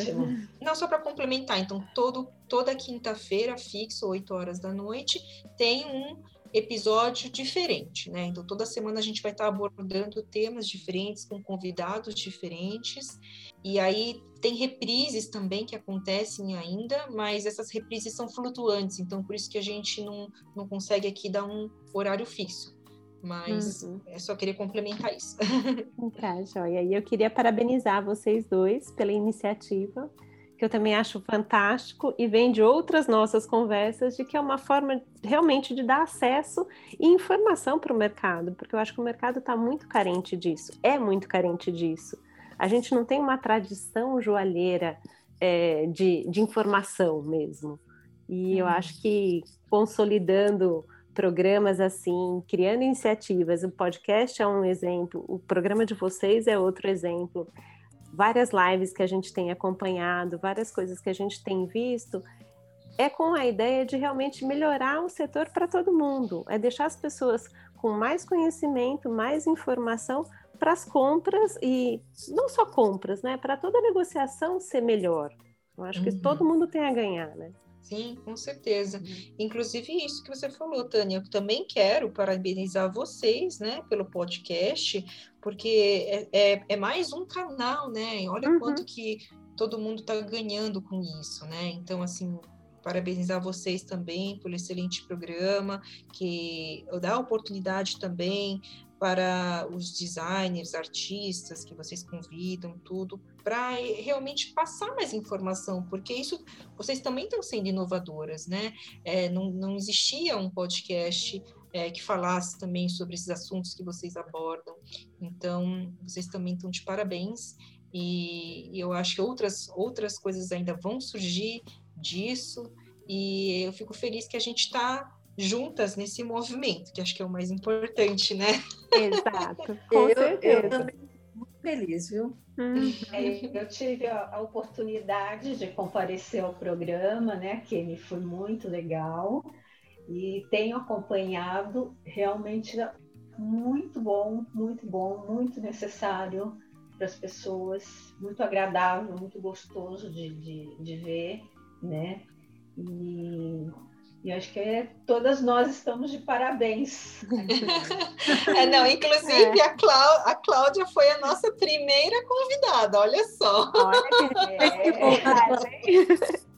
Não, só para complementar, então todo, toda quinta-feira, fixo, 8 horas da noite, tem um episódio diferente, né? Então toda semana a gente vai estar abordando temas diferentes com convidados diferentes. E aí tem reprises também que acontecem ainda, mas essas reprises são flutuantes, então por isso que a gente não, não consegue aqui dar um horário fixo. Mas uhum. é só querer complementar isso. (laughs) Tá, joia. E eu queria parabenizar vocês dois pela iniciativa que eu também acho fantástico e vem de outras nossas conversas de que é uma forma realmente de dar acesso e informação para o mercado, porque eu acho que o mercado está muito carente disso, é muito carente disso. A gente não tem uma tradição joalheira é, de, de informação mesmo. E eu uhum. acho que consolidando programas assim, criando iniciativas. O podcast é um exemplo, o programa de vocês é outro exemplo. Várias lives que a gente tem acompanhado, várias coisas que a gente tem visto, é com a ideia de realmente melhorar o setor para todo mundo, é deixar as pessoas com mais conhecimento, mais informação para as compras e não só compras, né? Para toda negociação ser melhor. Eu acho que uhum. todo mundo tem a ganhar, né? Sim, com certeza. Uhum. Inclusive isso que você falou, Tânia, eu também quero parabenizar vocês, né, pelo podcast, porque é, é, é mais um canal, né? Olha uhum. quanto que todo mundo está ganhando com isso, né? Então, assim, parabenizar vocês também pelo excelente programa, que dá oportunidade também para os designers, artistas que vocês convidam, tudo, para realmente passar mais informação, porque isso vocês também estão sendo inovadoras, né? É, não, não existia um podcast é, que falasse também sobre esses assuntos que vocês abordam. Então, vocês também estão de parabéns. E, e eu acho que outras, outras coisas ainda vão surgir disso. E eu fico feliz que a gente está juntas nesse movimento, que acho que é o mais importante, né? Exato. (laughs) Com eu, certeza. eu também muito feliz, viu? Uhum. É, eu tive a, a, oportunidade de comparecer ao programa, né? Que me foi muito legal e tenho acompanhado realmente muito bom, muito bom, muito necessário para as pessoas, muito agradável, muito gostoso de, de, de ver, né? E e acho que é, todas nós estamos de parabéns. (laughs) é, não, inclusive é. a, Clá, a Cláudia foi a nossa primeira convidada, olha só. Olha, é.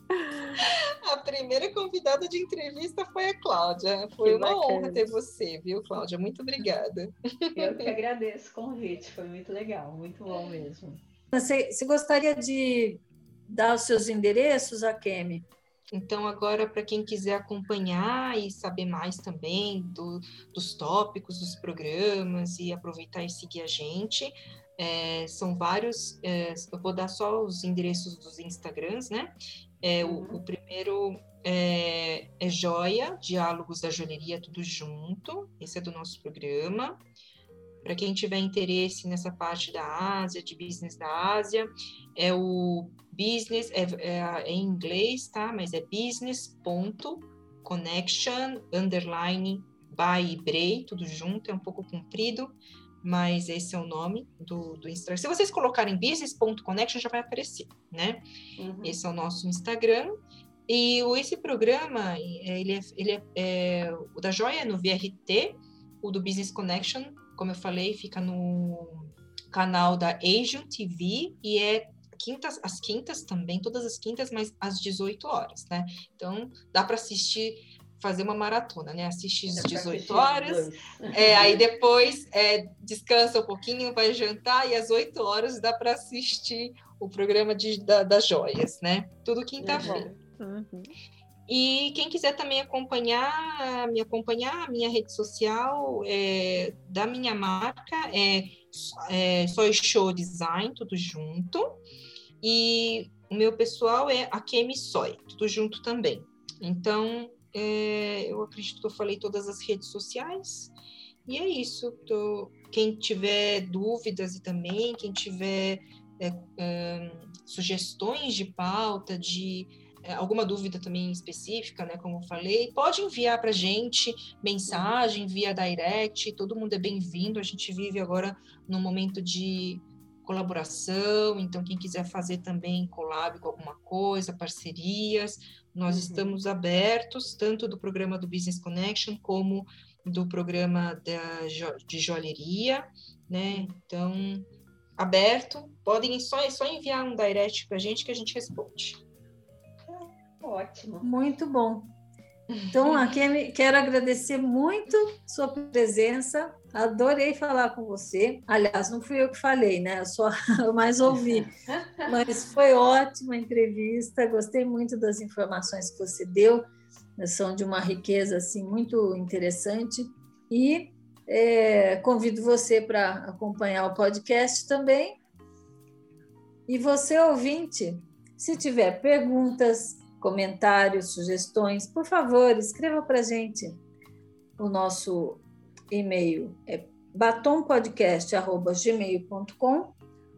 A primeira convidada de entrevista foi a Cláudia. Foi que uma bacana. honra ter você, viu, Cláudia? Muito obrigada. Eu que agradeço o convite, foi muito legal, muito bom mesmo. Você, você gostaria de dar os seus endereços, a Kemi? Então, agora, para quem quiser acompanhar e saber mais também do, dos tópicos dos programas e aproveitar e seguir a gente, é, são vários. É, eu vou dar só os endereços dos Instagrams, né? É, o, o, primeiro é, é Joia, Diálogos da Joalheria, tudo junto. Esse é do nosso programa. Para quem tiver interesse nessa parte da Ásia, de business da Ásia, é o business, é, é, é em inglês, tá? Mas é business.connection, underline, by Brei, tudo junto, é um pouco comprido, mas esse é o nome do, do Instagram. Se vocês colocarem business.connection, já vai aparecer, né? Uhum. Esse é o nosso Instagram. E esse programa, ele é, ele é, é o da Joia no VRT, o do Business Connection como eu falei, fica no canal da Asian TV e é quintas, as quintas também, todas as quintas, mas às 18 horas, né? Então dá para assistir, fazer uma maratona, né? Assiste às 18 horas, é, aí (laughs) depois é, descansa um pouquinho, vai jantar e às 8 horas dá para assistir o programa de, da, das joias, né? Tudo quinta-feira. Uhum. E quem quiser também acompanhar, me acompanhar, a minha rede social é, da minha marca é, é Soy Show Design, tudo junto. E o meu pessoal é a Kemi Soy, tudo junto também. Então, é, eu acredito que eu falei todas as redes sociais. E é isso. Tô, quem tiver dúvidas e também quem tiver é, é, sugestões de pauta, de alguma dúvida também específica, né, como eu falei, pode enviar para a gente mensagem via direct, todo mundo é bem-vindo, a gente vive agora num momento de colaboração, então quem quiser fazer também collab com alguma coisa, parcerias, nós uhum. estamos abertos, tanto do programa do Business Connection, como do programa da, de joalheria, né, então, aberto, podem só, só enviar um direct para a gente que a gente responde. Ótimo. Muito bom. Então, quero agradecer muito sua presença. Adorei falar com você. Aliás, não fui eu que falei, né? Eu só (laughs) mais ouvi. Mas foi ótima a entrevista. Gostei muito das informações que você deu. São de uma riqueza assim muito interessante. E é, convido você para acompanhar o podcast também. E você, ouvinte, se tiver perguntas, comentários, sugestões, por favor, escreva para a gente. O nosso e-mail é batompodcast.gmail.com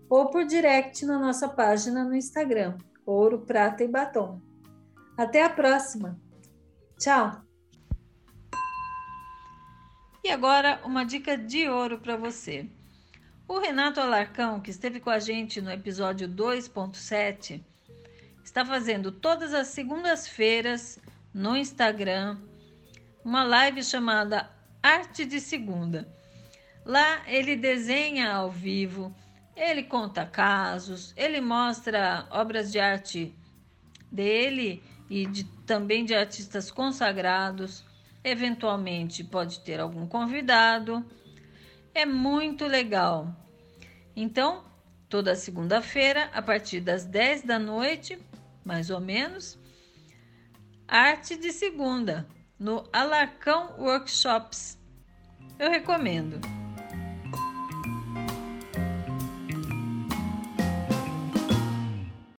ou por direct na nossa página no Instagram, Ouro, Prata e Batom. Até a próxima! Tchau! E agora, uma dica de ouro para você. O Renato Alarcão, que esteve com a gente no episódio 2.7, está fazendo todas as segundas-feiras no Instagram uma live chamada Arte de Segunda. Lá ele desenha ao vivo, ele conta casos, ele mostra obras de arte dele e de, também de artistas consagrados. Eventualmente pode ter algum convidado. É muito legal. Então, toda segunda-feira, a partir das 10 da noite, mais ou menos, arte de segunda, no Alarcão Workshops. Eu recomendo.